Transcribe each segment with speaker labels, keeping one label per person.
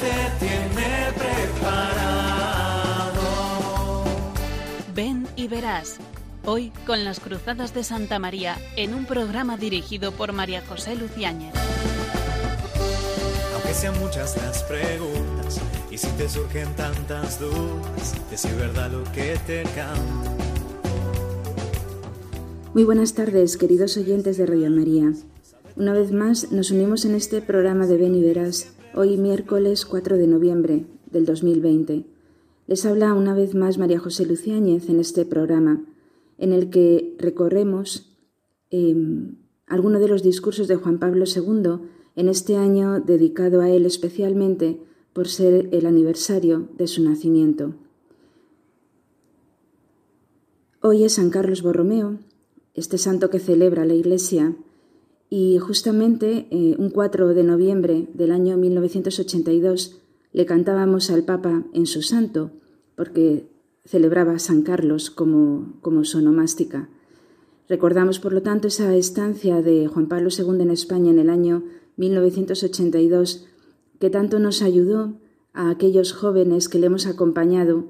Speaker 1: Tiene preparado.
Speaker 2: Ven y verás. Hoy con las Cruzadas de Santa María en un programa dirigido por María José Luciáñez.
Speaker 1: Aunque sean muchas las preguntas y si te surgen tantas dudas, decir verdad lo que te canto.
Speaker 3: Muy buenas tardes, queridos oyentes de Radio María. Una vez más nos unimos en este programa de Ven y Verás, hoy miércoles 4 de noviembre del 2020. Les habla una vez más María José Luciáñez en este programa, en el que recorremos eh, algunos de los discursos de Juan Pablo II en este año dedicado a él especialmente por ser el aniversario de su nacimiento. Hoy es San Carlos Borromeo, este santo que celebra la Iglesia y justamente eh, un 4 de noviembre del año 1982 le cantábamos al Papa en su santo, porque celebraba San Carlos como, como su onomástica. Recordamos, por lo tanto, esa estancia de Juan Pablo II en España en el año 1982, que tanto nos ayudó a aquellos jóvenes que le hemos acompañado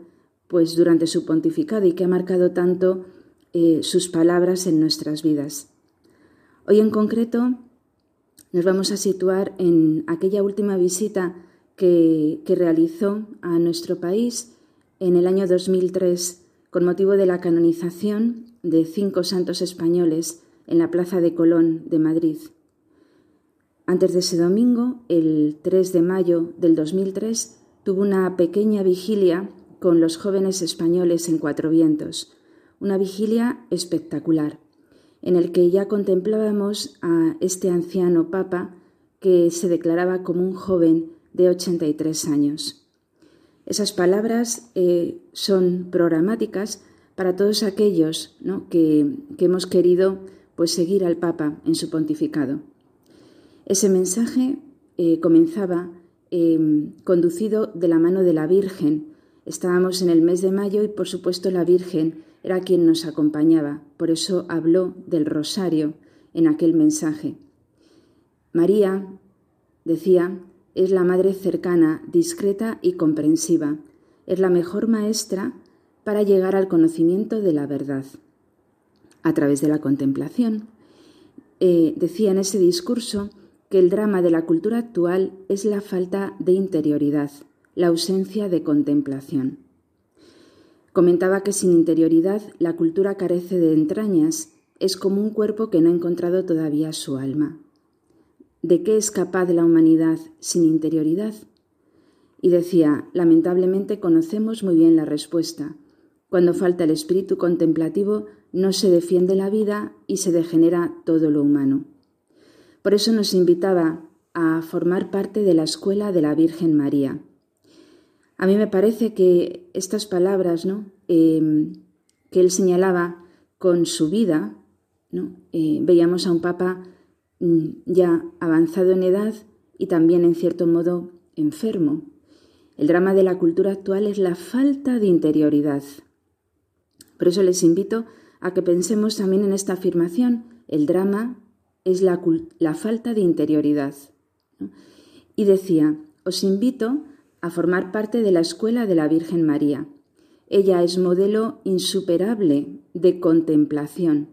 Speaker 3: pues durante su pontificado y que ha marcado tanto eh, sus palabras en nuestras vidas. Hoy en concreto nos vamos a situar en aquella última visita que, realizó a nuestro país en el año 2003 con motivo de la canonización de cinco santos españoles en la Plaza de Colón de Madrid. Antes de ese domingo, el 3 de mayo del 2003, tuvo una pequeña vigilia con los jóvenes españoles en Cuatro Vientos, una vigilia espectacular en el que ya contemplábamos a este anciano papa que se declaraba como un joven de 83 años. Esas palabras eh, son programáticas para todos aquellos que, hemos querido pues, seguir al Papa en su pontificado. Ese mensaje eh, comenzaba em, conducido de la mano de la Virgen. Estábamos en el mes de mayo y, por supuesto, la Virgen era quien nos acompañaba, por eso habló del rosario en aquel mensaje. María, decía, es la madre cercana, discreta y comprensiva, es la mejor maestra para llegar al conocimiento de la verdad, a través de la contemplación. Eh, decía en ese discurso que el drama de la cultura actual es la falta de interioridad, la ausencia de contemplación. Comentaba que sin interioridad la cultura carece de entrañas, es como un cuerpo que no ha encontrado todavía su alma. ¿De qué es capaz la humanidad sin interioridad? Y decía, lamentablemente conocemos muy bien la respuesta. Cuando falta el espíritu contemplativo, no se defiende la vida y se degenera todo lo humano. Por eso nos invitaba a formar parte de la escuela de la Virgen María. A mí me parece que estas palabras ¿no? Em, que él señalaba con su vida, ¿no? Eh, veíamos a un papa mm, ya avanzado en edad y también en cierto modo enfermo. El drama de la cultura actual es la falta de interioridad. Por eso les invito a que pensemos también en esta afirmación. El drama es la, la falta de interioridad. Y decía, os invito a formar parte de la escuela de la Virgen María. Ella es modelo insuperable de contemplación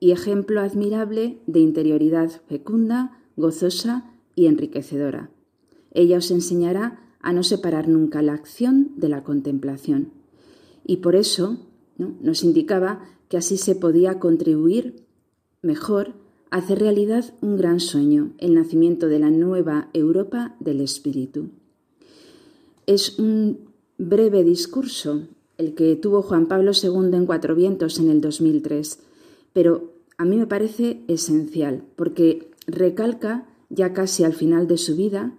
Speaker 3: y ejemplo admirable de interioridad fecunda, gozosa y enriquecedora. Ella os enseñará a no separar nunca la acción de la contemplación. Y por eso nos indicaba que así se podía contribuir mejor a hacer realidad un gran sueño, el nacimiento de la nueva Europa del Espíritu. Es un breve discurso el que tuvo Juan Pablo II en Cuatro Vientos en el 2003, pero a mí me parece esencial porque recalca ya casi al final de su vida,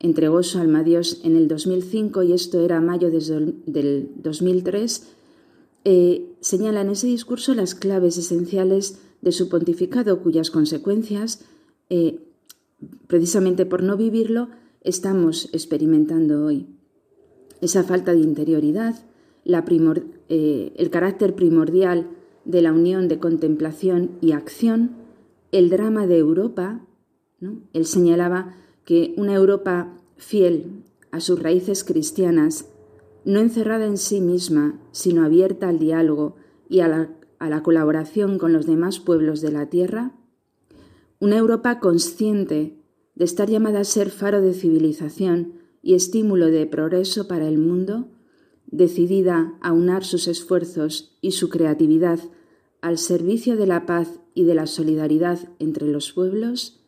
Speaker 3: entregó su alma a Dios en el 2005 y esto era mayo del 2003, eh, señala en ese discurso las claves esenciales de su pontificado cuyas consecuencias, eh, precisamente por no vivirlo, estamos experimentando hoy esa falta de interioridad, eh, el carácter primordial de la unión de contemplación y acción, el drama de Europa. Él señalaba que una Europa fiel a sus raíces cristianas, no encerrada en sí misma, sino abierta al diálogo y a la, a la colaboración con los demás pueblos de la tierra? Una Europa consciente de estar llamada a ser faro de civilización y estímulo de progreso para el mundo, decidida a unar sus esfuerzos y su creatividad al servicio de la paz y de la solidaridad entre los pueblos,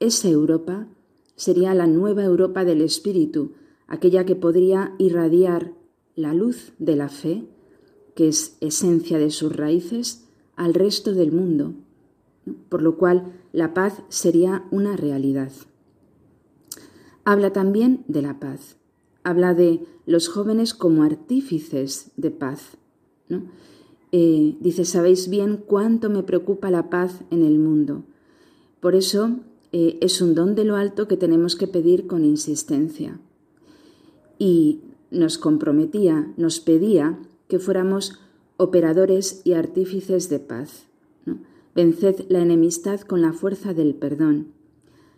Speaker 3: esa Europa sería la nueva Europa del Espíritu, aquella que podría irradiar la luz de la fe, que es esencia de sus raíces, al resto del mundo, por lo cual la paz sería una realidad. Habla también de la paz, habla de los jóvenes como artífices de paz. Eh, dice, sabéis bien cuánto me preocupa la paz en el mundo. Por eso eh, es un don de lo alto que tenemos que pedir con insistencia. Y nos comprometía, nos pedía que fuéramos operadores y artífices de paz. Venced la enemistad con la fuerza del perdón.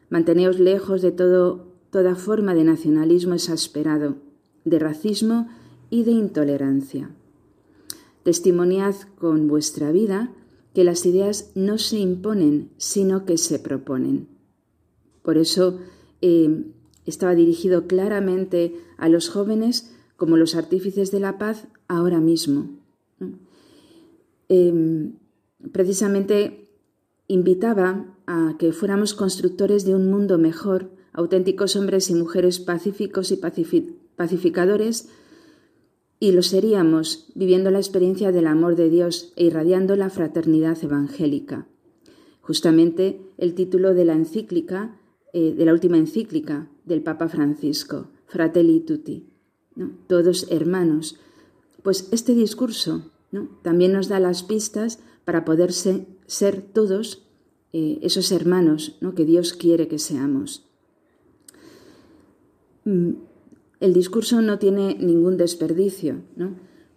Speaker 3: Manteneos lejos de todo, toda forma de nacionalismo exasperado, de racismo y de intolerancia. Testimoniad con vuestra vida que las ideas no se imponen, sino que se proponen. Por eso eh, estaba dirigido claramente a los jóvenes como los artífices de la paz ahora mismo. Em, precisamente invitaba a que fuéramos constructores de un mundo mejor, auténticos hombres y mujeres pacíficos y pacificadores, y lo seríamos viviendo la experiencia del amor de Dios e irradiando la fraternidad evangélica. Justamente el título de la encíclica eh, de la última encíclica del Papa Francisco, Fratelli Tutti, todos hermanos. Pues este discurso también nos da las pistas para poder ser, todos eh, esos hermanos que Dios quiere que seamos. Mm, el discurso no tiene ningún desperdicio,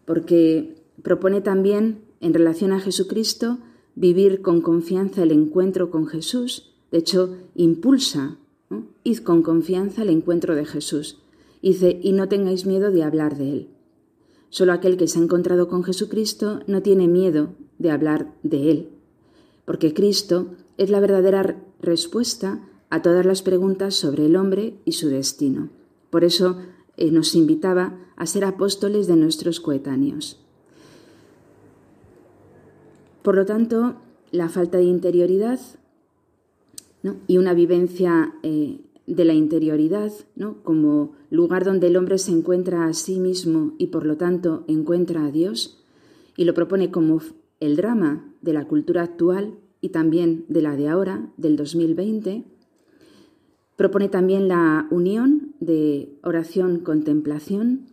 Speaker 3: porque propone también, en relación a Jesucristo, vivir con confianza el encuentro con Jesús de hecho, impulsa, id con confianza al encuentro de Jesús. Dice, y no tengáis miedo de hablar de Él. Solo aquel que se ha encontrado con Jesucristo no tiene miedo de hablar de Él, porque Cristo es la verdadera respuesta a todas las preguntas sobre el hombre y su destino. Por eso eh, nos invitaba a ser apóstoles de nuestros coetáneos. Por lo tanto, la falta de interioridad y una vivencia eh, de la interioridad como lugar donde el hombre se encuentra a sí mismo y por lo tanto encuentra a Dios, y lo propone como el drama de la cultura actual y también de la de ahora, del 2020. Propone también la unión de oración-contemplación,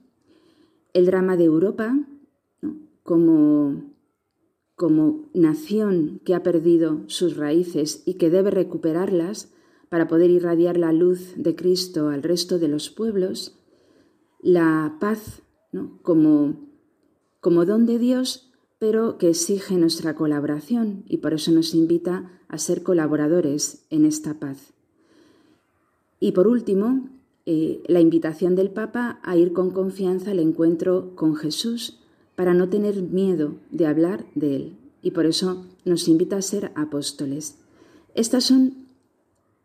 Speaker 3: el drama de Europa como como nación que ha perdido sus raíces y que debe recuperarlas para poder irradiar la luz de Cristo al resto de los pueblos, la paz como, como don de Dios, pero que exige nuestra colaboración y por eso nos invita a ser colaboradores en esta paz. Y por último, eh, la invitación del Papa a ir con confianza al encuentro con Jesús para no tener miedo de hablar de Él. Y por eso nos invita a ser apóstoles. Estas son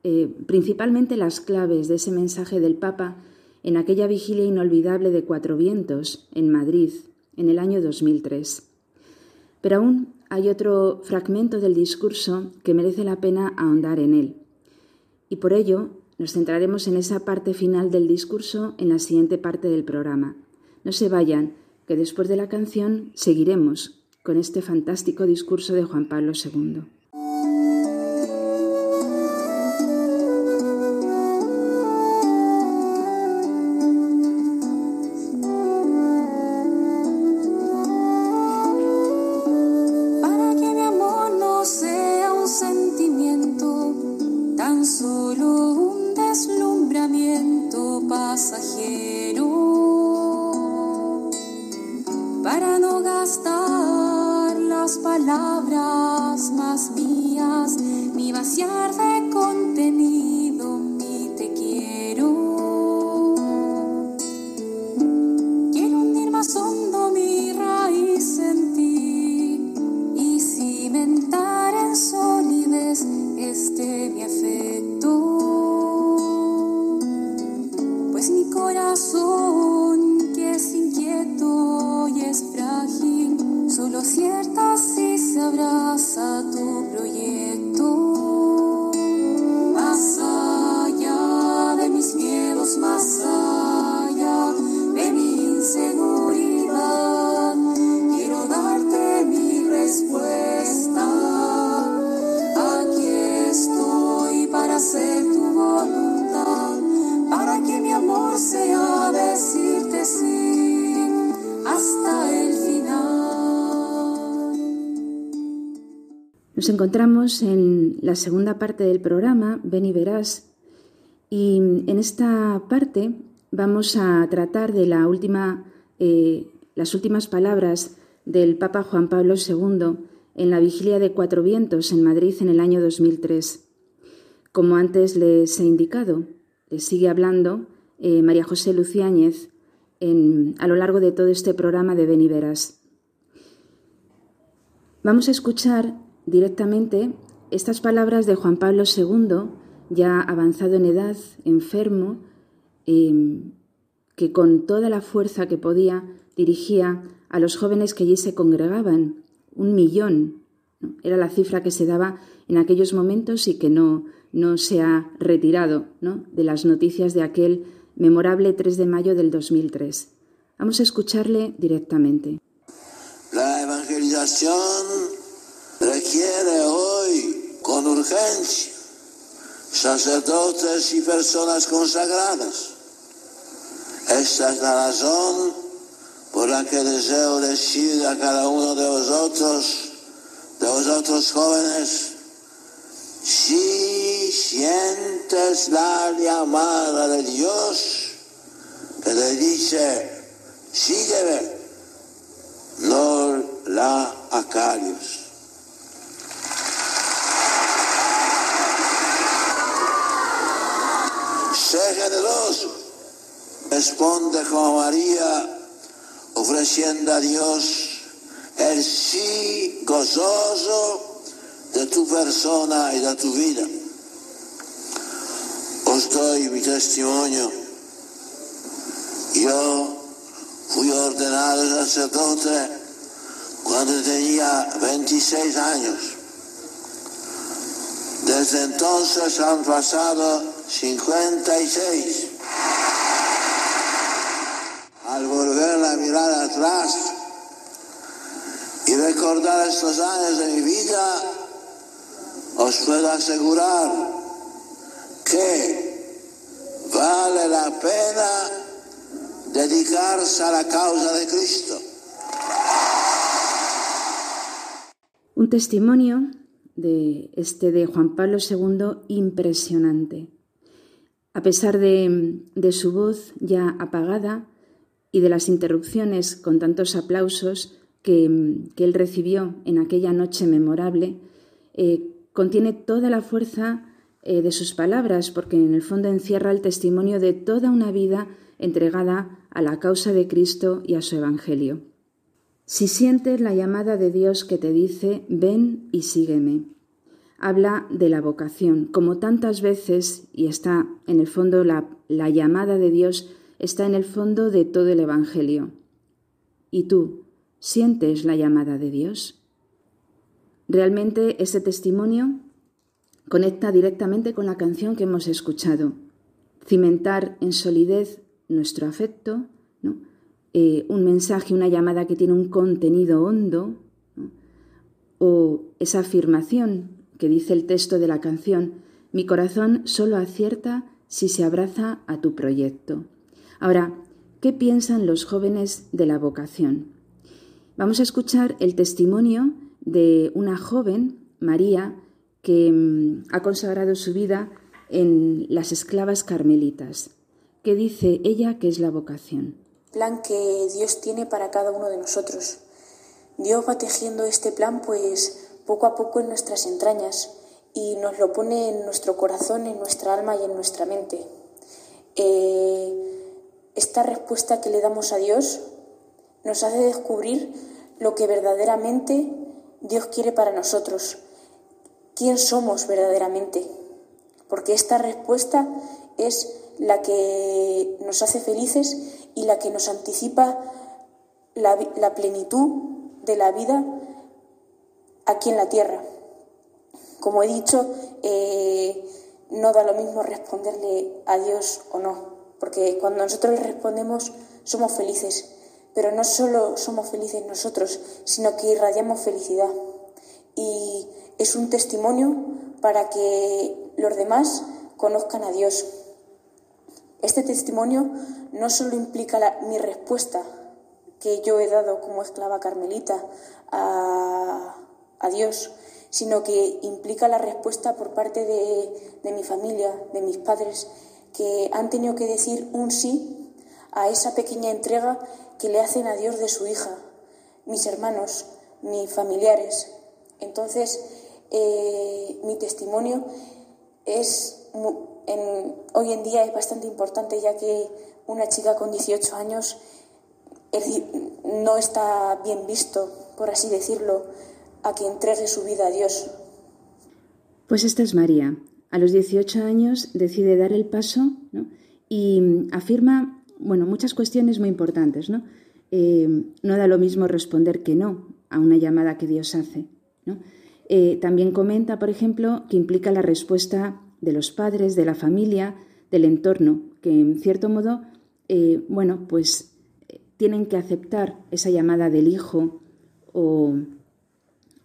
Speaker 3: eh, principalmente las claves de ese mensaje del Papa en aquella vigilia inolvidable de Cuatro Vientos en Madrid en el año 2003. Pero aún hay otro fragmento del discurso que merece la pena ahondar en él. Y por ello nos centraremos en esa parte final del discurso en la siguiente parte del programa. No se vayan, que después de la canción seguiremos con este fantástico discurso de Juan Pablo II.
Speaker 4: aciertas y se abraza tu
Speaker 3: Nos encontramos en la segunda parte del programa, Ven y verás, y en esta parte vamos a tratar de eh, las últimas palabras del Papa Juan Pablo II en la vigilia de Cuatro Vientos en Madrid en el año 2003. Como antes les he indicado, les sigue hablando eh, María José Luciáñez a lo largo de todo este programa de Beniveras. Vamos a escuchar directamente estas palabras de Juan Pablo II, ya avanzado en edad, enfermo, em, que con toda la fuerza que podía dirigía a los jóvenes que allí se congregaban, un millón. Era la cifra que se daba en aquellos momentos y que no, no se ha retirado de las noticias de aquel memorable 3 de mayo del 2003. Vamos a escucharle directamente.
Speaker 4: La evangelización requiere hoy con urgencia sacerdotes y personas consagradas. Esta es la razón por la que deseo decir a cada uno de vosotros, de vosotros jóvenes, si sientes la llamada de Dios que te dice, sígueme, no la acarios. Responde como María, ofreciendo a Dios el sí gozoso de tu persona y de tu vida. Os doy mi testimonio. Yo fui ordenado sacerdote cuando tenía 26 años. Desde entonces han pasado 56. Al volver la mirada atrás y recordar estos años de mi vida, os puedo asegurar que vale la pena dedicarse a la causa de Cristo.
Speaker 3: Un testimonio de este de Juan Pablo II impresionante. A pesar de, su voz ya apagada y de las interrupciones con tantos aplausos que, que él recibió en aquella noche memorable, eh, contiene toda la fuerza eh, de sus palabras, porque en el fondo encierra el testimonio de toda una vida entregada a la causa de Cristo y a su Evangelio. Si sientes la llamada de Dios que te dice, ven y sígueme. Habla de la vocación, como tantas veces, y está en el fondo la, la llamada de Dios, está en el fondo de todo el Evangelio. ¿Y tú sientes la llamada de Dios? Realmente ese testimonio conecta directamente con la canción que hemos escuchado. Cimentar en solidez nuestro afecto, eh, un mensaje, una llamada que tiene un contenido hondo, o esa afirmación que dice el texto de la canción, mi corazón solo acierta si se abraza a tu proyecto. Ahora, ¿qué piensan los jóvenes de la vocación? Vamos a escuchar el testimonio de una joven, María, que mm, ha consagrado su vida en las esclavas carmelitas. ¿Qué dice ella que es la vocación?
Speaker 5: Plan que Dios tiene para cada uno de nosotros. Dios va tejiendo este plan pues poco a poco en nuestras entrañas y nos lo pone en nuestro corazón, en nuestra alma y en nuestra mente. Eh, esta respuesta que le damos a Dios nos hace descubrir lo que verdaderamente Dios quiere para nosotros, quién somos verdaderamente, porque esta respuesta es la que nos hace felices y la que nos anticipa la, plenitud de la vida aquí en la tierra. Como he dicho, eh, no da lo mismo responderle a Dios o no, porque cuando nosotros le respondemos somos felices, pero no solo somos felices nosotros, sino que irradiamos felicidad. Y es un testimonio para que los demás conozcan a Dios. Este testimonio no solo implica mi respuesta que yo he dado como esclava carmelita a, a Dios, sino que implica la respuesta por parte de, mi familia, de mis padres, que han tenido que decir un sí a esa pequeña entrega que le hacen a Dios de su hija, mis hermanos, mis familiares. Entonces, eh, mi testimonio es hoy en día es bastante importante ya que una chica con 18 años no está bien visto, por así decirlo, a que entregue su vida a Dios.
Speaker 3: Pues esta es María. A los 18 años decide dar el paso y afirma bueno, muchas cuestiones muy importantes. ¿no? Eh, no da lo mismo responder que no a una llamada que Dios hace. Eh, también comenta, por ejemplo, que implica la respuesta de los padres, de la familia, del entorno, que en cierto modo, eh, bueno, pues tienen que aceptar esa llamada del hijo o,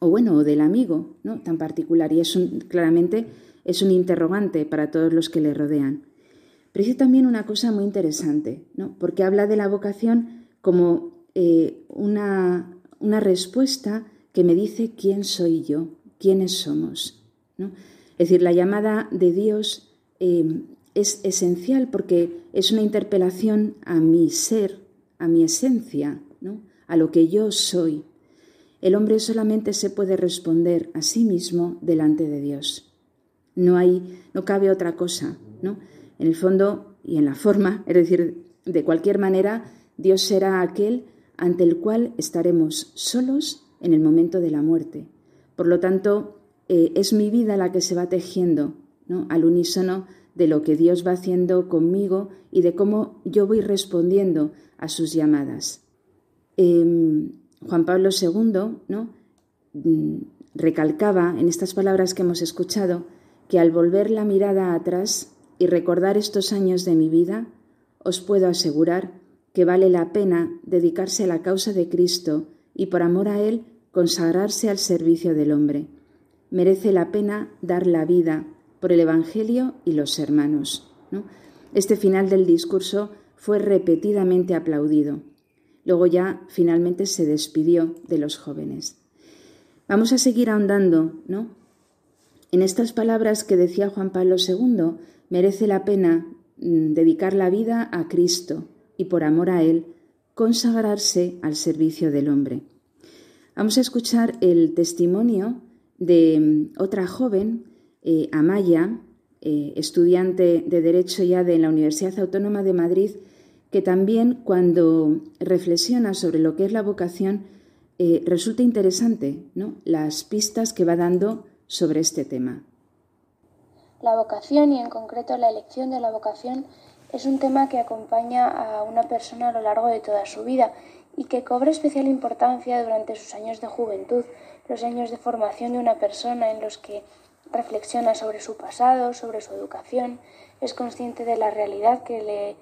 Speaker 3: o bueno, o del amigo, ¿no? Tan particular. Y es claramente es un interrogante para todos los que le rodean. Pero dice también una cosa muy interesante, ¿no? Porque habla de la vocación como eh, una, una, respuesta que me dice quién soy yo, quiénes somos. ¿no? Es decir, la llamada de Dios eh, es esencial porque es una interpelación a mi ser, a mi esencia, ¿no? a lo que yo soy. El hombre solamente se puede responder a sí mismo delante de Dios. No hay, no cabe otra cosa, ¿no? En el fondo y en la forma, es decir, de cualquier manera, Dios será aquel ante el cual estaremos solos en el momento de la muerte. Por lo tanto, eh, es mi vida la que se va tejiendo ¿no? al unísono de lo que Dios va haciendo conmigo y de cómo yo voy respondiendo a sus llamadas. Em, Juan Pablo II ¿no? Mm, recalcaba en estas palabras que hemos escuchado que al volver la mirada atrás y recordar estos años de mi vida, os puedo asegurar que vale la pena dedicarse a la causa de Cristo y por amor a Él consagrarse al servicio del hombre. Merece la pena dar la vida por el Evangelio y los hermanos. Este final del discurso fue repetidamente aplaudido. Luego ya finalmente se despidió de los jóvenes. Vamos a seguir ahondando ¿no? en estas palabras que decía Juan Pablo II. Merece la pena mm, dedicar la vida a Cristo y por amor a Él consagrarse al servicio del hombre. Vamos a escuchar el testimonio de mm, otra joven eh, Amaya, eh, estudiante de Derecho ya de la Universidad Autónoma de Madrid, que también cuando reflexiona sobre lo que es la vocación, eh, resulta interesante ¿no? las pistas que va dando sobre este tema.
Speaker 6: La vocación y en concreto la elección de la vocación es un tema que acompaña a una persona a lo largo de toda su vida y que cobra especial importancia durante sus años de juventud, los años de formación de una persona en los que reflexiona sobre su pasado, sobre su educación, es consciente de la realidad que le,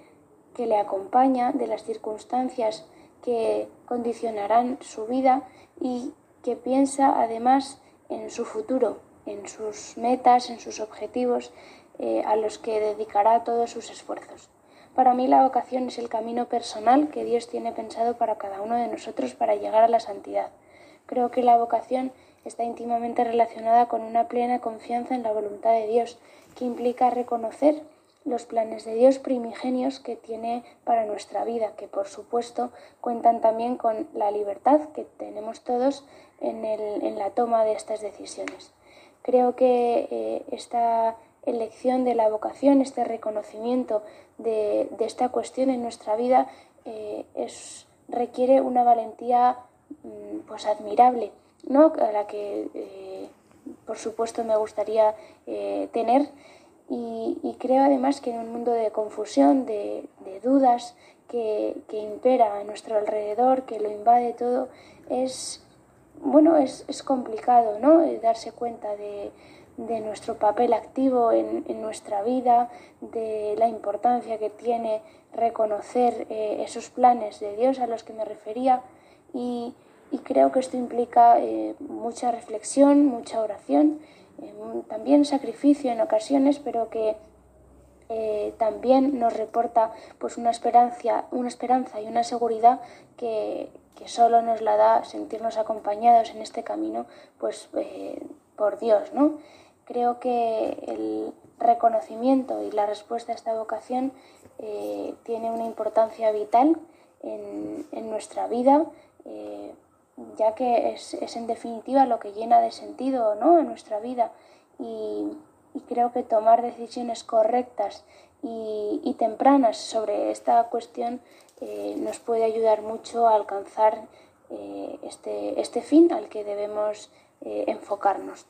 Speaker 6: que le acompaña, de las circunstancias que condicionarán su vida y que piensa además en su futuro, en sus metas, en sus objetivos, eh, a los que dedicará todos sus esfuerzos. Para mí la vocación es el camino personal que Dios tiene pensado para cada uno de nosotros para llegar a la santidad. Creo que la vocación está íntimamente relacionada con una plena confianza en la voluntad de Dios, que implica reconocer los planes de Dios primigenios que tiene para nuestra vida, que por supuesto cuentan también con la libertad que tenemos todos en, en la toma de estas decisiones. Creo que eh, esta elección de la vocación, este reconocimiento de, esta cuestión en nuestra vida eh, es, requiere una valentía mm, pues admirable, ¿no? a la que eh, por supuesto me gustaría tener y, creo además que en un mundo de confusión, de, dudas que, que, impera a nuestro alrededor, que lo invade todo, es, bueno, es, es complicado, ¿no? Eh, darse cuenta de, de nuestro papel activo en, en, nuestra vida, de la importancia que tiene reconocer eh, esos planes de Dios a los que me refería y, y creo que esto implica eh, mucha reflexión, mucha oración, también sacrificio en ocasiones, pero que también nos reporta pues una esperanza, una esperanza y una seguridad que, que solo nos la da sentirnos acompañados en este camino, pues eh, por Dios, ¿no? Creo que el reconocimiento y la respuesta a esta vocación eh, tiene una importancia vital en, nuestra vida, eh, ya que es, en definitiva lo que llena de sentido ¿no? a nuestra vida y, creo que tomar decisiones correctas y, tempranas sobre esta cuestión eh, nos puede ayudar mucho a alcanzar este, este, fin al que debemos enfocarnos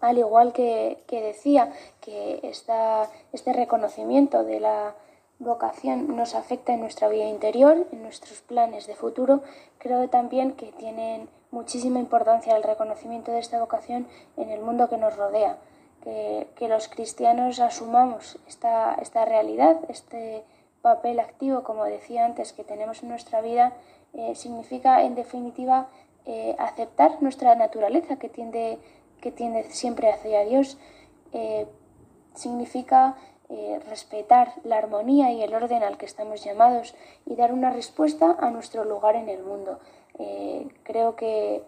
Speaker 6: al igual que, decía que este reconocimiento de la vocación nos afecta en nuestra vida interior, en nuestros planes de futuro, creo también que tienen muchísima importancia el reconocimiento de esta vocación en el mundo que nos rodea, que, los cristianos asumamos esta, esta, realidad, este papel activo, como decía antes, que tenemos en nuestra vida, eh, significa en definitiva eh, aceptar nuestra naturaleza que tiende que tiende siempre hacia Dios, eh, significa eh, respetar la armonía y el orden al que estamos llamados y dar una respuesta a nuestro lugar en el mundo. Eh, creo, que,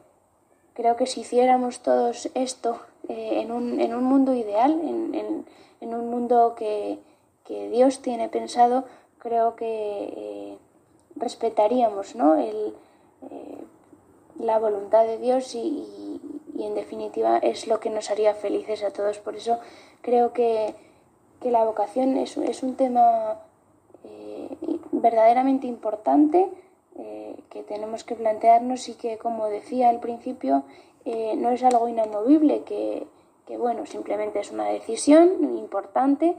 Speaker 6: creo que si hiciéramos todos esto en un, en, un, mundo ideal, en, en, un mundo que, que, Dios tiene pensado, creo que respetaríamos ¿no? el, la voluntad de Dios y, y en definitiva es lo que nos haría felices a todos. Por eso creo que, la vocación es, es un tema eh, verdaderamente importante eh, que tenemos que plantearnos y que, como decía al principio, eh, no es algo inamovible, que, bueno, simplemente es una decisión importante.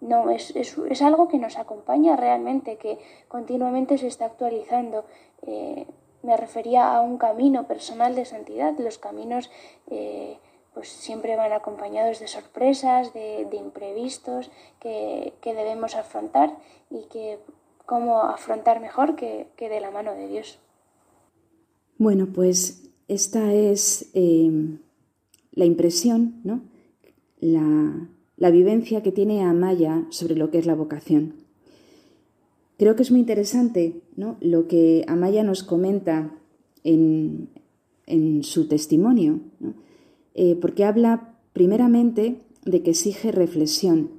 Speaker 6: no, es, es, es, algo que nos acompaña realmente, que continuamente se está actualizando me refería a un camino personal de santidad. Los caminos pues siempre van acompañados de sorpresas, de, imprevistos que, debemos afrontar y que cómo afrontar mejor que, de la mano de Dios.
Speaker 3: Bueno, pues esta es eh, la impresión, ¿no? la, la vivencia que tiene Amaya sobre lo que es la vocación. Creo que es muy interesante ¿no? lo que Amaya nos comenta en, su testimonio, eh, porque habla primeramente de que exige reflexión.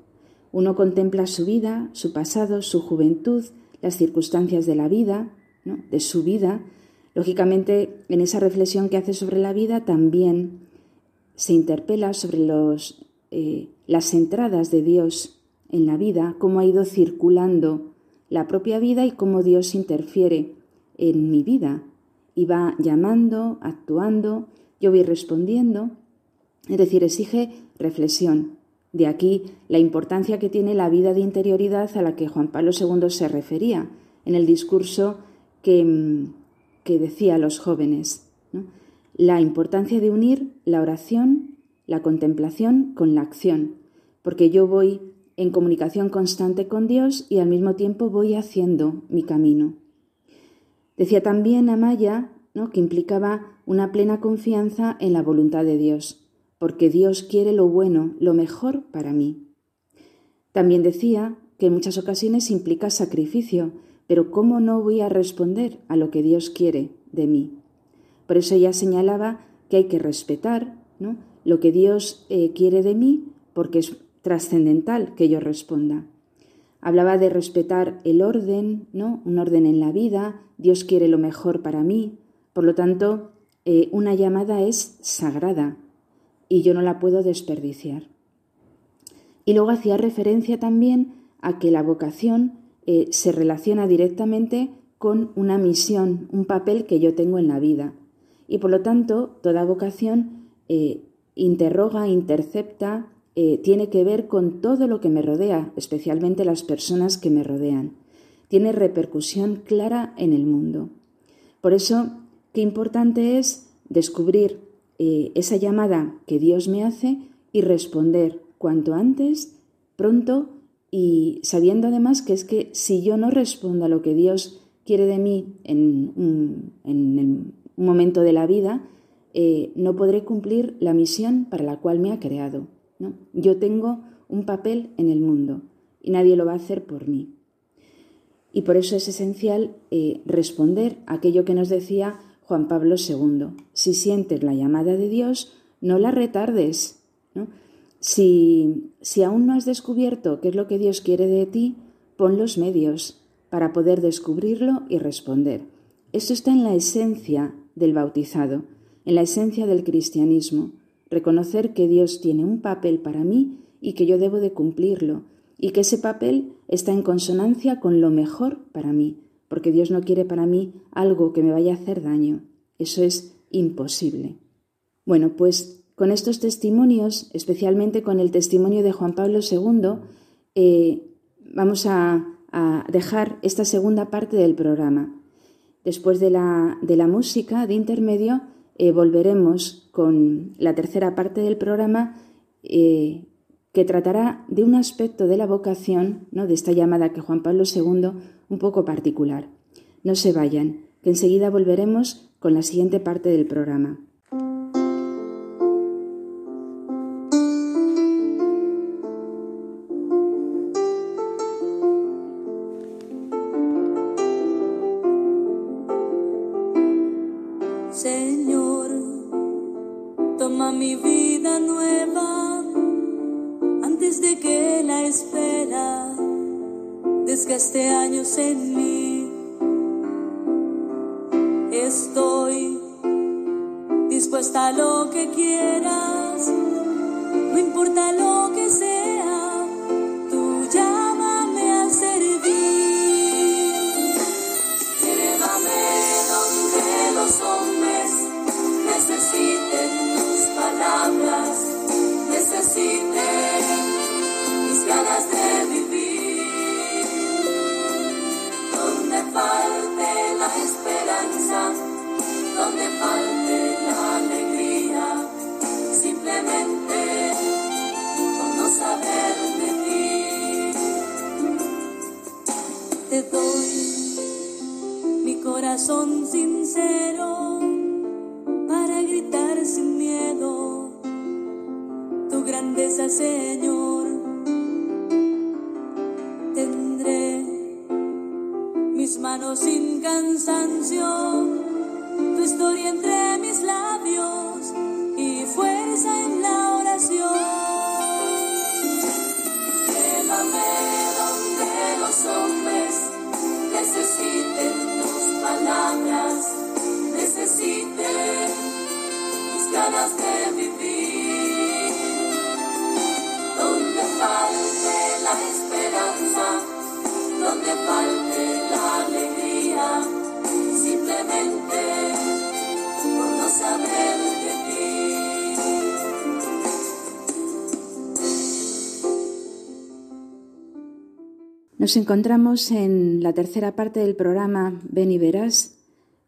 Speaker 3: Uno contempla su vida, su pasado, su juventud, las circunstancias de la vida, de su vida. Lógicamente, en esa reflexión que hace sobre la vida también se interpela sobre los, eh, las entradas de Dios en la vida, cómo ha ido circulando la propia vida y cómo Dios interfiere en mi vida y va llamando, actuando, yo voy respondiendo. Es decir, exige reflexión. De aquí la importancia que tiene la vida de interioridad a la que Juan Pablo II se refería en el discurso que, que decía a los jóvenes. La importancia de unir la oración, la contemplación con la acción, porque yo voy en comunicación constante con Dios y al mismo tiempo voy haciendo mi camino. Decía también Amaya ¿no? que implicaba una plena confianza en la voluntad de Dios, porque Dios quiere lo bueno, lo mejor para mí. También decía que en muchas ocasiones implica sacrificio, pero ¿cómo no voy a responder a lo que Dios quiere de mí? Por eso ella señalaba que hay que respetar ¿no? lo que Dios eh, quiere de mí, porque es trascendental que yo responda. Hablaba de respetar el orden, ¿no? Un orden en la vida, Dios quiere lo mejor para mí, por lo tanto, eh, una llamada es sagrada y yo no la puedo desperdiciar. Y luego hacía referencia también a que la vocación eh, se relaciona directamente con una misión, un papel que yo tengo en la vida. Y por lo tanto, toda vocación eh, interroga, intercepta, eh, tiene que ver con todo lo que me rodea, especialmente las personas que me rodean. Tiene repercusión clara en el mundo. Por eso, qué importante es descubrir eh, esa llamada que Dios me hace y responder cuanto antes, pronto y sabiendo además que es que si yo no respondo a lo que Dios quiere de mí en un, momento de la vida, eh, no podré cumplir la misión para la cual me ha creado. Yo tengo un papel en el mundo y nadie lo va a hacer por mí. Y por eso es esencial eh, responder a aquello que nos decía Juan Pablo II. Si sientes la llamada de Dios, no la retardes. Si, si aún no has descubierto qué es lo que Dios quiere de ti, pon los medios para poder descubrirlo y responder. Eso está en la esencia del bautizado, en la esencia del cristianismo. Reconocer que Dios tiene un papel para mí y que yo debo de cumplirlo, y que ese papel está en consonancia con lo mejor para mí, porque Dios no quiere para mí algo que me vaya a hacer daño. Eso es imposible. Bueno, pues con estos testimonios, especialmente con el testimonio de Juan Pablo II, eh, vamos a, dejar esta segunda parte del programa. Después de la, de la música de intermedio, eh, volveremos con la tercera parte del programa eh, que tratará de un aspecto de la vocación, ¿no? de esta llamada que Juan Pablo II, un poco particular. No se vayan, que enseguida volveremos con la siguiente parte del programa.
Speaker 7: Señor, toma mi vida nueva antes de que la espera desgaste años en mí. Estoy dispuesta a lo que quieras, no importa lo que sea, Little. De vivir. Donde falte la esperanza, donde falte la alegría, simplemente por no saber de
Speaker 3: Nos encontramos en la tercera parte del programa Ven y Verás.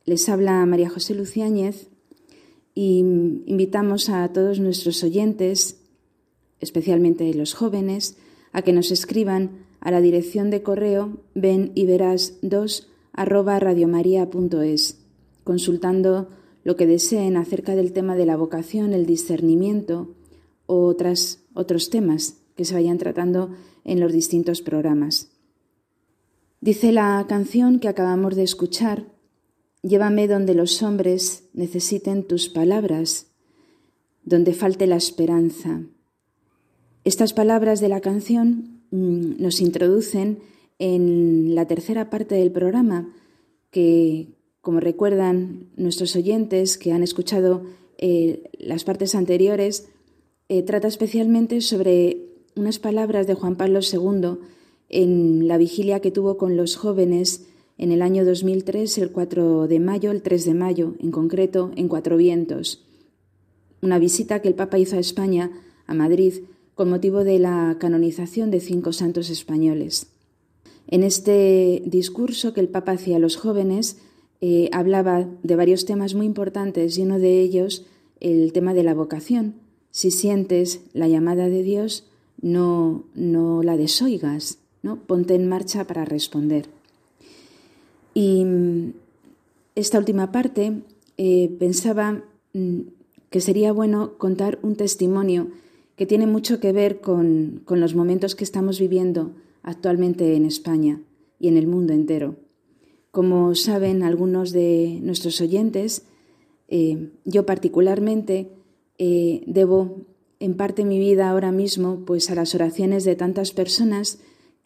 Speaker 3: Les habla María José Luciáñez y invitamos a todos nuestros oyentes, especialmente los jóvenes, a que nos escriban a la dirección de correo ven y verás 2 arroba radiomaria.es, consultando lo que deseen acerca del tema de la vocación, el discernimiento o otras, otros temas que se vayan tratando en los distintos programas. Dice la canción que acabamos de escuchar, Llévame donde los hombres necesiten tus palabras, donde falte la esperanza. Estas palabras de la canción mm, nos introducen en la tercera parte del programa, que, como recuerdan nuestros oyentes que han escuchado eh, las partes anteriores, eh, trata especialmente sobre unas palabras de Juan Pablo II en la vigilia que tuvo con los jóvenes en el año 2003, el 4 de mayo, el 3 de mayo, en concreto, en Cuatro Vientos. Una visita que el Papa hizo a España, a Madrid, con motivo de la canonización de cinco santos españoles. En este discurso que el Papa hacía a los jóvenes, eh, hablaba de varios temas muy importantes y uno de ellos el tema de la vocación. Si sientes la llamada de Dios, no, no la desoigas, ¿no? ponte en marcha para responder. Y mm, esta última parte eh, pensaba mm, que sería bueno contar un testimonio que tiene mucho que ver con, los momentos que estamos viviendo actualmente en España y en el mundo entero. Como saben algunos de nuestros oyentes, eh, yo particularmente eh, debo en parte mi vida ahora mismo pues a las oraciones de tantas personas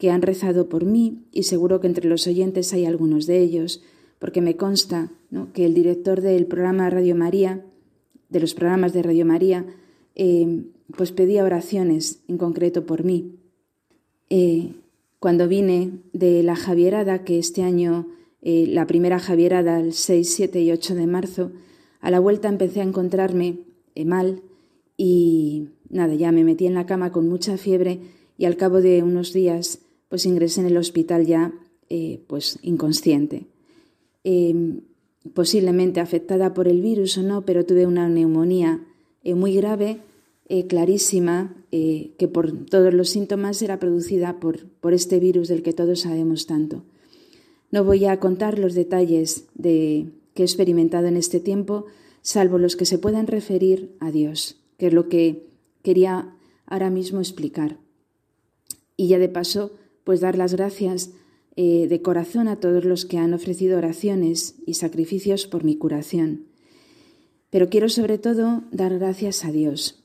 Speaker 3: que han rezado por mí y seguro que entre los oyentes hay algunos de ellos, porque me consta que el director del programa Radio María, de los programas de Radio María, eh, pues pedía oraciones en concreto por mí. Eh, cuando vine de la Javierada, que este año, eh, la primera Javierada, el 6, 7 y 8 de marzo, a la vuelta empecé a encontrarme mal y nada, ya me metí en la cama con mucha fiebre y al cabo de unos días pues ingresé en el hospital ya pues inconsciente. Em, posiblemente afectada por el virus o no, pero tuve una neumonía muy grave eh, clarísima eh, que por todos los síntomas era producida por, por este virus del que todos sabemos tanto. No voy a contar los detalles de, que he experimentado en este tiempo, salvo los que se puedan referir a Dios, que es lo que quería ahora mismo explicar. Y ya de paso, pues dar las gracias eh, de corazón a todos los que han ofrecido oraciones y sacrificios por mi curación. Pero quiero sobre todo dar gracias a Dios,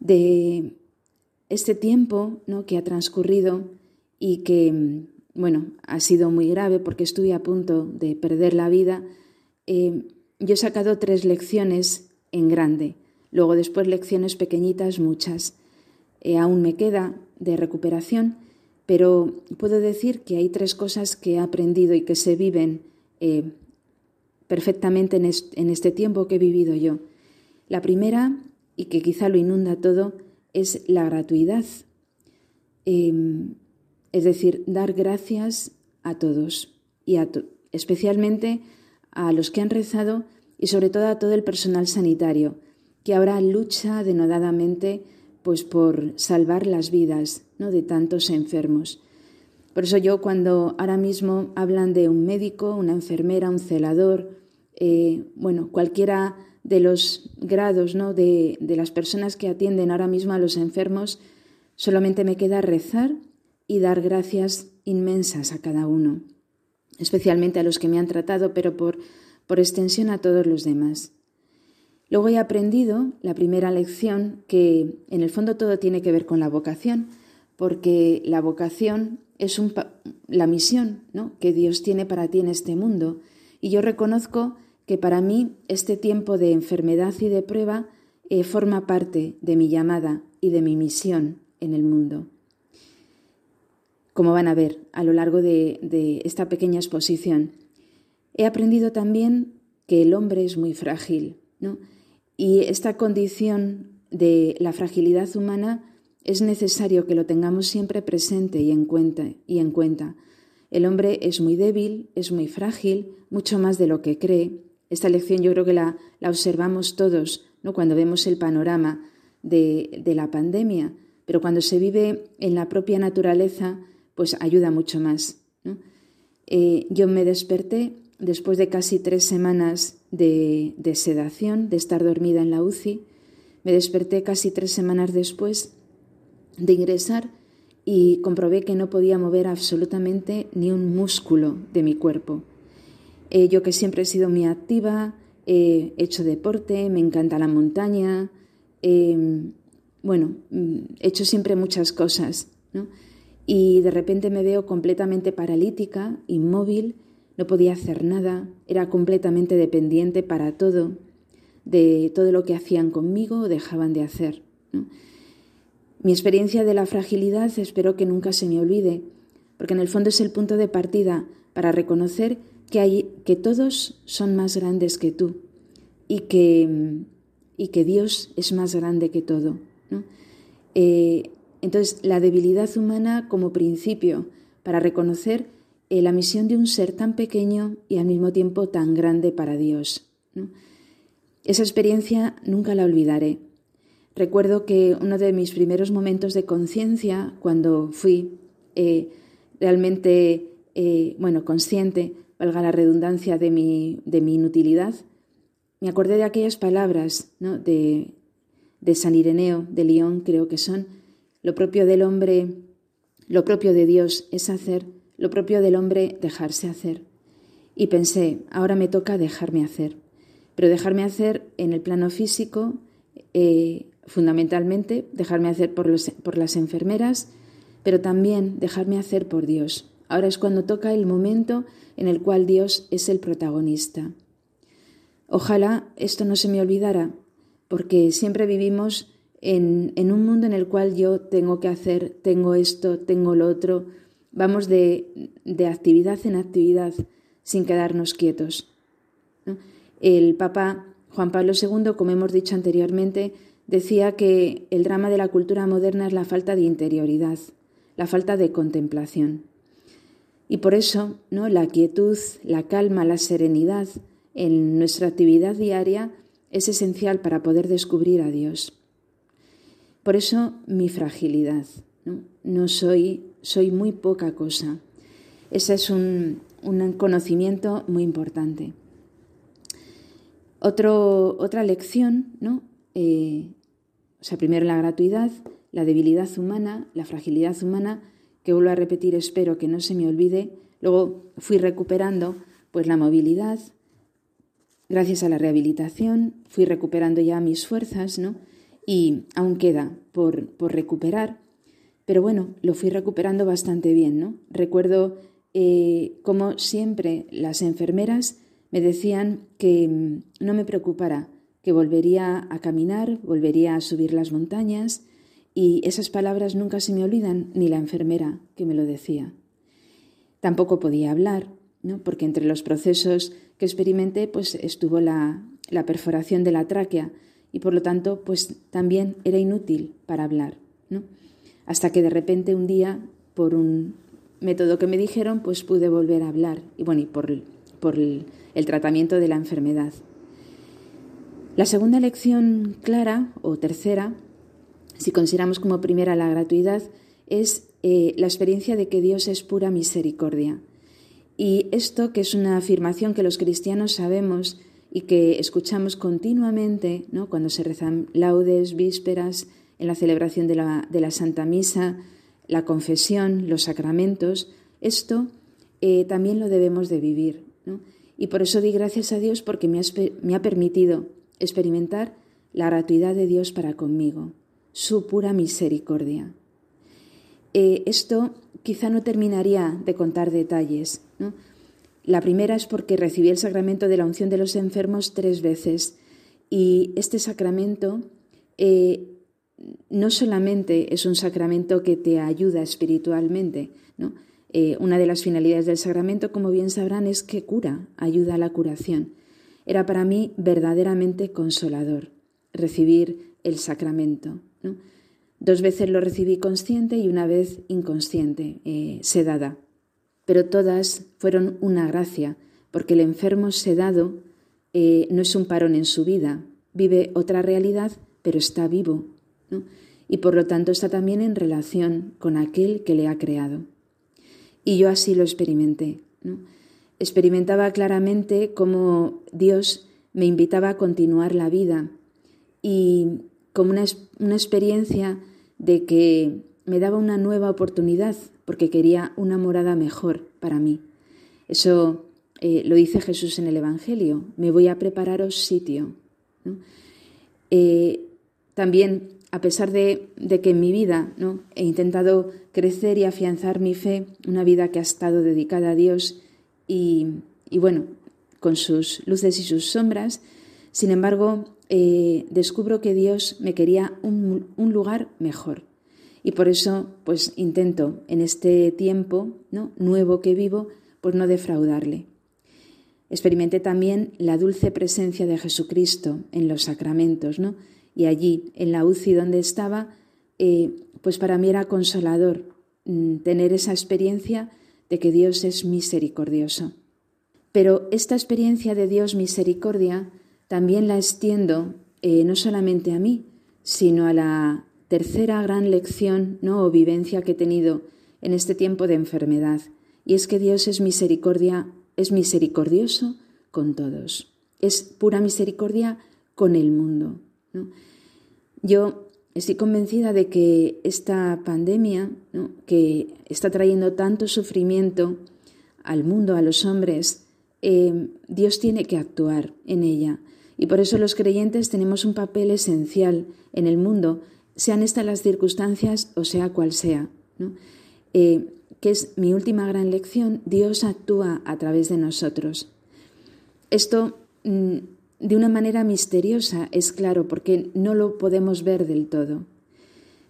Speaker 3: de este tiempo ¿no? que ha transcurrido y que, bueno, ha sido muy grave porque estuve a punto de perder la vida, eh, yo he sacado tres lecciones en grande, luego después lecciones pequeñitas, muchas. Eh, aún me queda de recuperación, pero puedo decir que hay tres cosas que he aprendido y que se viven eh, perfectamente en este tiempo que he vivido yo. La primera y que quizá lo inunda todo es la gratuidad. Em, es decir, dar gracias a todos y especialmente a los que han rezado y sobre todo a todo el personal sanitario que ahora lucha denodadamente pues por salvar las vidas ¿no? de tantos enfermos. Por eso yo cuando ahora mismo hablan de un médico, una enfermera, un celador, eh, bueno, cualquiera de los grados ¿no? de, de las personas que atienden ahora mismo a los enfermos, solamente me queda rezar y dar gracias inmensas a cada uno, especialmente a los que me han tratado, pero por, por extensión a todos los demás. Luego he aprendido la primera lección que en el fondo todo tiene que ver con la vocación, porque la vocación es la misión ¿no? que Dios tiene para ti en este mundo. Y yo reconozco que para mí este tiempo de enfermedad y de prueba eh, forma parte de mi llamada y de mi misión en el mundo. Como van a ver a lo largo de, de esta pequeña exposición, he aprendido también que el hombre es muy frágil, ¿no? Y esta condición de la fragilidad humana es necesario que lo tengamos siempre presente y en cuenta. Y en cuenta. El hombre es muy débil, es muy frágil, mucho más de lo que cree, esta lección yo creo que la, observamos todos ¿no? cuando vemos el panorama de, la pandemia, pero cuando se vive en la propia naturaleza, pues ayuda mucho más. Eh, yo me desperté después de casi tres semanas de, de, sedación, de estar dormida en la UCI. Me desperté casi tres semanas después de ingresar y comprobé que no podía mover absolutamente ni un músculo de mi cuerpo. Eh, yo que siempre he sido muy activa, he hecho deporte, me encanta la montaña, em, bueno, mm, he hecho siempre muchas cosas, ¿no? Y de repente me veo completamente paralítica, inmóvil, no podía hacer nada, era completamente dependiente para todo, de todo lo que hacían conmigo o dejaban de hacer. Mi experiencia de la fragilidad espero que nunca se me olvide, porque en el fondo es el punto de partida para reconocer que, hay, que todos son más grandes que tú y que, Dios es más grande que todo. Eh, entonces, la debilidad humana como principio para reconocer eh, la misión de un ser tan pequeño y al mismo tiempo tan grande para Dios. Esa experiencia nunca la olvidaré. Recuerdo que uno de mis primeros momentos de conciencia, cuando fui eh, realmente, bueno, consciente valga la redundancia de mi, de mi inutilidad, me acordé de aquellas palabras ¿no? de, de San Ireneo, de León, creo que son, lo propio del hombre, lo propio de Dios es hacer, lo propio del hombre dejarse hacer. Y pensé, ahora me toca dejarme hacer, pero dejarme hacer en el plano físico, eh, fundamentalmente dejarme hacer por, por las enfermeras, pero también dejarme hacer por Dios. Ahora es cuando toca el momento en el cual Dios es el protagonista. Ojalá esto no se me olvidara, porque siempre vivimos en, en, un mundo en el cual yo tengo que hacer, tengo esto, tengo lo otro, vamos de, de actividad en actividad sin quedarnos quietos. El Papa Juan Pablo II, como hemos dicho anteriormente, decía que el drama de la cultura moderna es la falta de interioridad, la falta de contemplación. Y por eso, ¿no? la quietud, la calma, la serenidad en nuestra actividad diaria es esencial para poder descubrir a Dios. Por eso mi fragilidad. No, no soy, soy muy poca cosa. Ese es un, un conocimiento muy importante. Otra lección, ¿no? Eh, o sea, primero la gratuidad, la debilidad humana, la fragilidad humana, que vuelvo a repetir, espero que no se me olvide. Luego fui recuperando pues la movilidad, gracias a la rehabilitación, fui recuperando ya mis fuerzas, ¿no? Y aún queda por, por recuperar, pero bueno, lo fui recuperando bastante bien, ¿no? Recuerdo eh, como siempre las enfermeras me decían que mm, no me preocupara, que volvería a caminar, volvería a subir las montañas, y esas palabras nunca se me olvidan, ni la enfermera que me lo decía. Tampoco podía hablar, ¿no? porque entre los procesos que experimenté pues estuvo la, perforación de la tráquea y por lo tanto pues también era inútil para hablar, ¿no? Hasta que de repente un día por un método que me dijeron pues pude volver a hablar y bueno y por, el tratamiento de la enfermedad. La segunda lección clara, o tercera, si consideramos como primera la gratuidad, es eh, la experiencia de que Dios es pura misericordia. Y esto, que es una afirmación que los cristianos sabemos y que escuchamos continuamente cuando se rezan laudes, vísperas, en la celebración de la, de la Santa Misa, la confesión, los sacramentos, esto eh, también lo debemos de vivir. Y por eso di gracias a Dios porque me ha, permitido experimentar la gratuidad de Dios para conmigo, su pura misericordia. Eh, esto quizá no terminaría de contar detalles. La primera es porque recibí el sacramento de la unción de los enfermos tres veces y este sacramento eh, no solamente es un sacramento que te ayuda espiritualmente, ¿no? Eh, una de las finalidades del sacramento, como bien sabrán, es que cura, ayuda a la curación. Era para mí verdaderamente consolador recibir el sacramento. Dos veces lo recibí consciente y una vez inconsciente, eh, sedada. Pero todas fueron una gracia, porque el enfermo sedado eh, no es un parón en su vida, vive otra realidad, pero está vivo. Y por lo tanto está también en relación con aquel que le ha creado. Y yo así lo experimenté. Experimentaba claramente cómo Dios me invitaba a continuar la vida y como una, una experiencia de que me daba una nueva oportunidad porque quería una morada mejor para mí. Eso eh, lo dice Jesús en el Evangelio, me voy a prepararos sitio. Eh, también a pesar de, que en mi vida ¿no? he intentado crecer y afianzar mi fe, una vida que ha estado dedicada a Dios y, bueno, con sus luces y sus sombras, sin embargo, eh, descubro que Dios me quería un, un, lugar mejor. Y por eso, pues intento en este tiempo ¿no? nuevo que vivo, pues no defraudarle. Experimenté también la dulce presencia de Jesucristo en los sacramentos, ¿no? Y allí, en la UCI donde estaba, eh, pues para mí era consolador mm, tener esa experiencia de que Dios es misericordioso. Pero esta experiencia de Dios misericordia también la extiendo eh, no solamente a mí, sino a la tercera gran lección ¿no? o vivencia que he tenido en este tiempo de enfermedad, y es que Dios es misericordia, es misericordioso con todos, es pura misericordia con el mundo. ¿no? Yo estoy convencida de que esta pandemia, que está trayendo tanto sufrimiento al mundo, a los hombres, eh, Dios tiene que actuar en ella. Y por eso los creyentes tenemos un papel esencial en el mundo, sean estas las circunstancias o sea cual sea. Eh, que es mi última gran lección, Dios actúa a través de nosotros. Esto mm, de una manera misteriosa es claro porque no lo podemos ver del todo.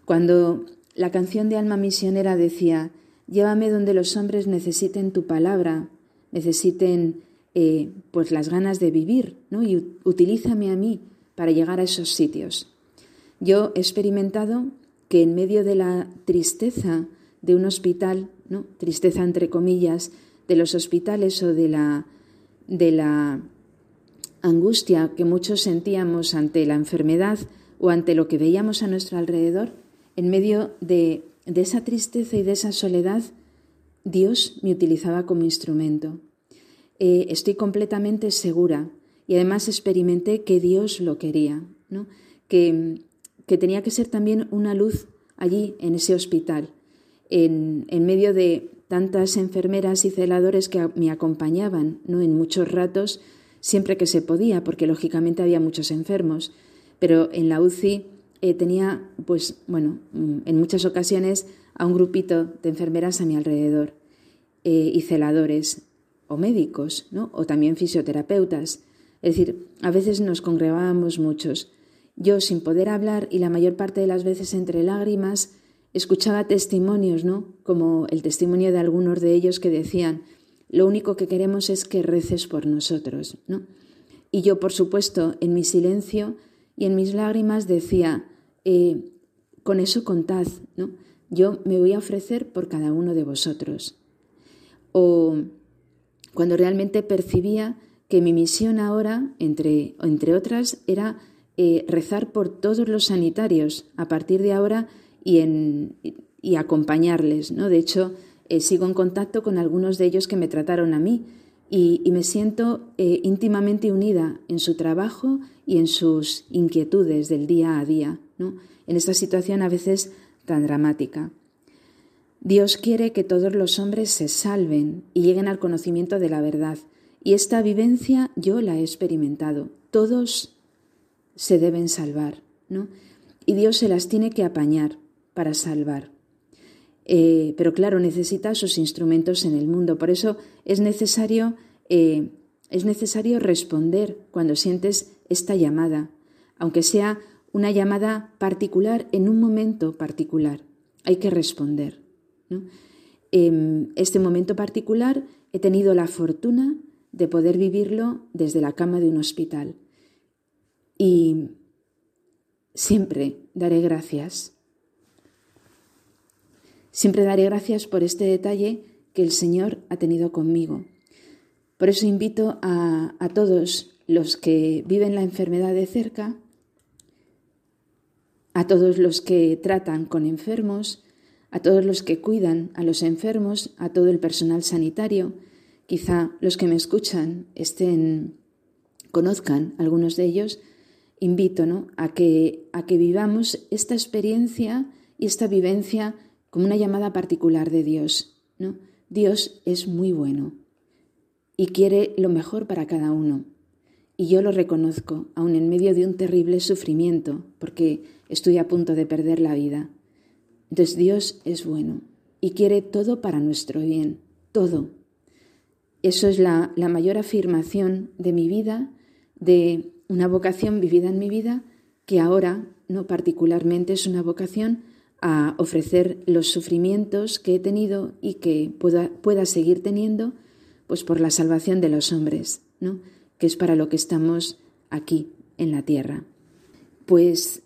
Speaker 3: Cuando la canción de Alma Misionera decía, llévame donde los hombres necesiten tu palabra, necesiten eh, pues las ganas de vivir, ¿no? y utilízame a mí para llegar a esos sitios. Yo he experimentado que en medio de la tristeza de un hospital, ¿no? tristeza entre comillas, de los hospitales o de la, de la angustia que muchos sentíamos ante la enfermedad o ante lo que veíamos a nuestro alrededor, en medio de, de esa tristeza y de esa soledad, Dios me utilizaba como instrumento. Eh, estoy completamente segura y además experimenté que Dios lo quería, ¿no? que, que tenía que ser también una luz allí en ese hospital, en, en, medio de tantas enfermeras y celadores que me acompañaban ¿no? en muchos ratos, siempre que se podía, porque lógicamente había muchos enfermos, pero en la UCI eh, tenía, pues bueno, mm, en muchas ocasiones a un grupito de enfermeras a mi alrededor eh, y celadores o médicos, ¿no? o también fisioterapeutas. Es decir, a veces nos congregábamos muchos. Yo, sin poder hablar y la mayor parte de las veces entre lágrimas, escuchaba testimonios, ¿no? Como el testimonio de algunos de ellos que decían, lo único que queremos es que reces por nosotros, ¿no? Y yo, por supuesto, en mi silencio y en mis lágrimas decía, eh, con eso contad, ¿no? Yo me voy a ofrecer por cada uno de vosotros. O cuando realmente percibía que mi misión ahora, entre, entre otras, era eh, rezar por todos los sanitarios a partir de ahora y, y acompañarles. ¿no? De hecho, eh, sigo en contacto con algunos de ellos que me trataron a mí y, me siento eh, íntimamente unida en su trabajo y en sus inquietudes del día a día, ¿no? en esta situación a veces tan dramática. Dios quiere que todos los hombres se salven y lleguen al conocimiento de la verdad. Y esta vivencia yo la he experimentado. Todos se deben salvar, ¿no? Y Dios se las tiene que apañar para salvar. Eh, pero claro, necesita sus instrumentos en el mundo. Por eso es necesario, eh, es necesario responder cuando sientes esta llamada, aunque sea una llamada particular en un momento particular. Hay que responder. En este momento particular he tenido la fortuna de poder vivirlo desde la cama de un hospital. Y siempre daré gracias. Siempre daré gracias por este detalle que el Señor ha tenido conmigo. Por eso invito a, todos los que viven la enfermedad de cerca, a todos los que tratan con enfermos, a todos los que cuidan a los enfermos, a todo el personal sanitario. Quizá los que me escuchan estén, conozcan algunos de ellos. Invito ¿no? a, que, a que vivamos esta experiencia y esta vivencia como una llamada particular de Dios. ¿no? Dios es muy bueno y quiere lo mejor para cada uno. Y yo lo reconozco, aun en medio de un terrible sufrimiento, porque estoy a punto de perder la vida. Entonces Dios es bueno y quiere todo para nuestro bien, todo. Eso es la, mayor afirmación de mi vida, de una vocación vivida en mi vida, que ahora, no particularmente, es una vocación a ofrecer los sufrimientos que he tenido y que pueda, pueda seguir teniendo, pues por la salvación de los hombres, ¿no? que es para lo que estamos aquí en la tierra. Pues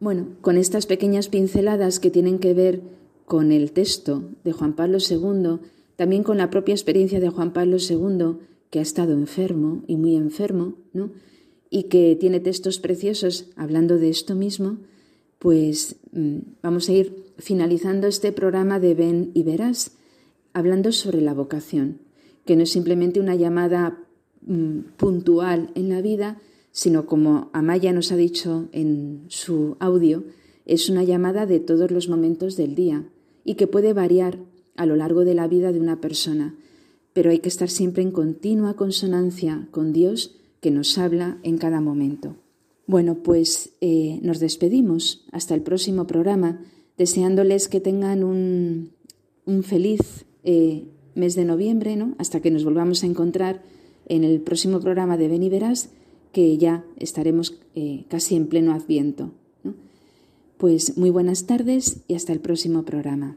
Speaker 3: bueno, con estas pequeñas pinceladas que tienen que ver con el texto de Juan Pablo II, también con la propia experiencia de Juan Pablo II, que ha estado enfermo y muy enfermo, ¿no? y que tiene textos preciosos hablando de esto mismo, pues mm, vamos a ir finalizando este programa de Ven y Verás, hablando sobre la vocación, que no es simplemente una llamada mm, puntual en la vida, sino como Amaya nos ha dicho en su audio, es una llamada de todos los momentos del día y que puede variar a lo largo de la vida de una persona, pero hay que estar siempre en continua consonancia con Dios que nos habla en cada momento. Bueno, pues eh, nos despedimos hasta el próximo programa, deseándoles que tengan un, feliz eh, mes de noviembre, ¿no? hasta que nos volvamos a encontrar en el próximo programa de Ven y Verás, que ya estaremos eh, casi en pleno adviento. Pues muy buenas tardes y hasta el próximo programa.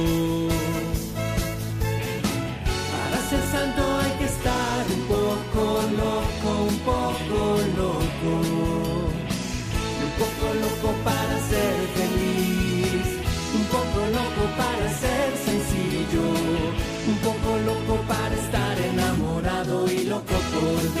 Speaker 1: Para ser feliz, un poco loco para ser sencillo, un poco loco para estar enamorado y loco por.